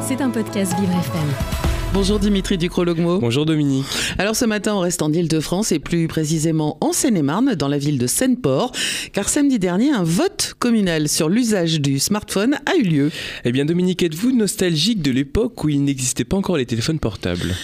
C'est un podcast Vivre FM. Bonjour Dimitri Ducrologmo. Bonjour Dominique. Alors ce matin, on reste en Ile-de-France et plus précisément en Seine-et-Marne, dans la ville de Seine-Port, car samedi dernier, un vote communal sur l'usage du smartphone a eu lieu. Eh bien Dominique, êtes-vous nostalgique de l'époque où il n'existait pas encore les téléphones portables?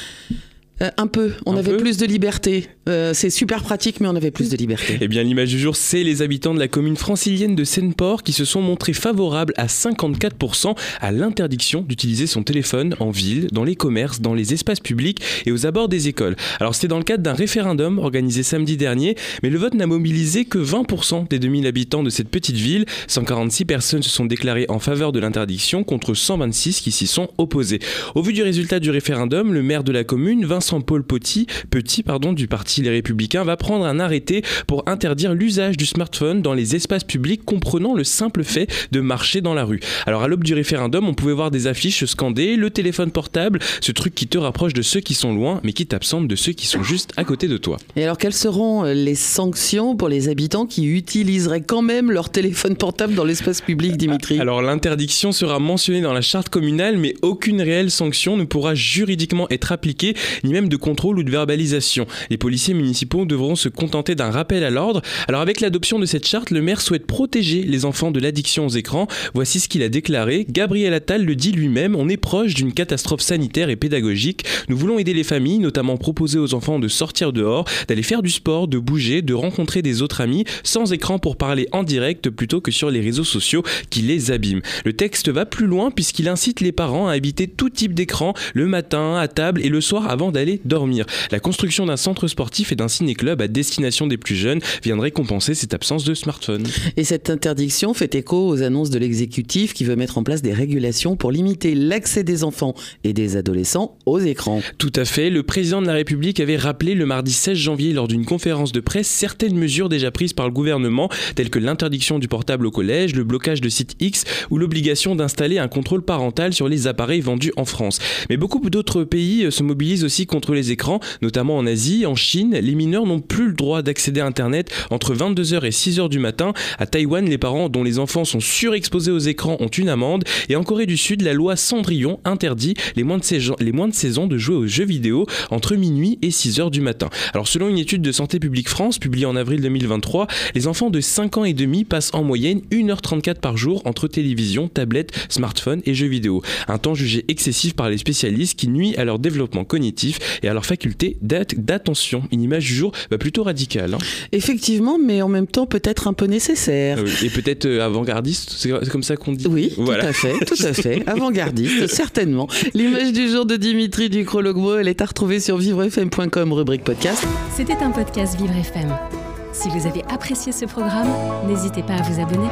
Euh, un peu, on Un avait peu plus de liberté. Euh, c'est super pratique, mais on avait plus de liberté. Eh bien l'image du jour, c'est les habitants de la commune francilienne de Seine-Port qui se sont montrés favorables à 54% à l'interdiction d'utiliser son téléphone en ville, dans les commerces, dans les espaces publics et aux abords des écoles. Alors c'était dans le cadre d'un référendum organisé samedi dernier, mais le vote n'a mobilisé que 20% des 2000 habitants de cette petite ville. 146 personnes se sont déclarées en faveur de l'interdiction contre 126 qui s'y sont opposées. Au vu du résultat du référendum, le maire de la commune, Vincent Paul Petit, Petit pardon, du parti Les Républicains, va prendre un arrêté pour interdire l'usage du smartphone dans les espaces publics comprenant le simple fait de marcher dans la rue. Alors à l'aube du référendum, on pouvait voir des affiches scandées, le téléphone portable, ce truc qui te rapproche de ceux qui sont loin mais qui t'absente de ceux qui sont juste à côté de toi. Et alors, quelles seront euh, les sanctions pour les habitants qui utiliseraient quand même leur téléphone portable dans l'espace public, Dimitri? Alors l'interdiction sera mentionnée dans la charte communale, mais aucune réelle sanction ne pourra juridiquement être appliquée, ni même de contrôle ou de verbalisation. Les policiers municipaux devront se contenter d'un rappel à l'ordre. Alors avec l'adoption de cette charte, le maire souhaite protéger les enfants de l'addiction aux écrans. Voici ce qu'il a déclaré. Gabriel Attal le dit lui-même, on est proche d'une catastrophe sanitaire et pédagogique. Nous voulons aider les familles, notamment proposer aux enfants de sortir dehors, d'aller faire du sport, de bouger, de rencontrer des autres amis, sans écran pour parler en direct plutôt que sur les réseaux sociaux qui les abîment. Le texte va plus loin puisqu'il incite les parents à éviter tout type d'écran le matin, à table et le soir avant d'aller dormir. La construction d'un centre sportif et d'un ciné-club à destination des plus jeunes viendrait compenser cette absence de smartphone. Et cette interdiction fait écho aux annonces de l'exécutif qui veut mettre en place des régulations pour limiter l'accès des enfants et des adolescents aux écrans. Tout à fait, le président de la République avait rappelé le mardi 16 janvier lors d'une conférence de presse certaines mesures déjà prises par le gouvernement, telles que l'interdiction du portable au collège, le blocage de sites X ou l'obligation d'installer un contrôle parental sur les appareils vendus en France. Mais beaucoup d'autres pays se mobilisent aussi contre les écrans, notamment en Asie, en Chine. Les mineurs n'ont plus le droit d'accéder à Internet entre 22h et 6h du matin. À Taïwan, les parents dont les enfants sont surexposés aux écrans ont une amende. Et en Corée du Sud, la loi Cendrillon interdit les moins de 16 ans, de 16 ans de jouer aux jeux vidéo entre minuit et 6h du matin. Alors selon une étude de Santé publique France publiée en avril 2023, les enfants de 5 ans et demi passent en moyenne 1h34 par jour entre télévision, tablette, smartphone et jeux vidéo. Un temps jugé excessif par les spécialistes qui nuit à leur développement cognitif et à leur faculté d'at- d'attention. Une image du jour bah, plutôt radicale. hein. Effectivement, mais en même temps peut-être un peu nécessaire. Euh, Et peut-être euh, avant-gardiste, c'est comme ça qu'on dit Oui, Voilà. tout à fait, tout à fait. Avant-gardiste, certainement. L'image du jour de Dimitri Ducrologmo, elle est à retrouver sur vivrefm.com, rubrique podcast. C'était un podcast Vivre FM. Si vous avez apprécié ce programme, n'hésitez pas à vous abonner.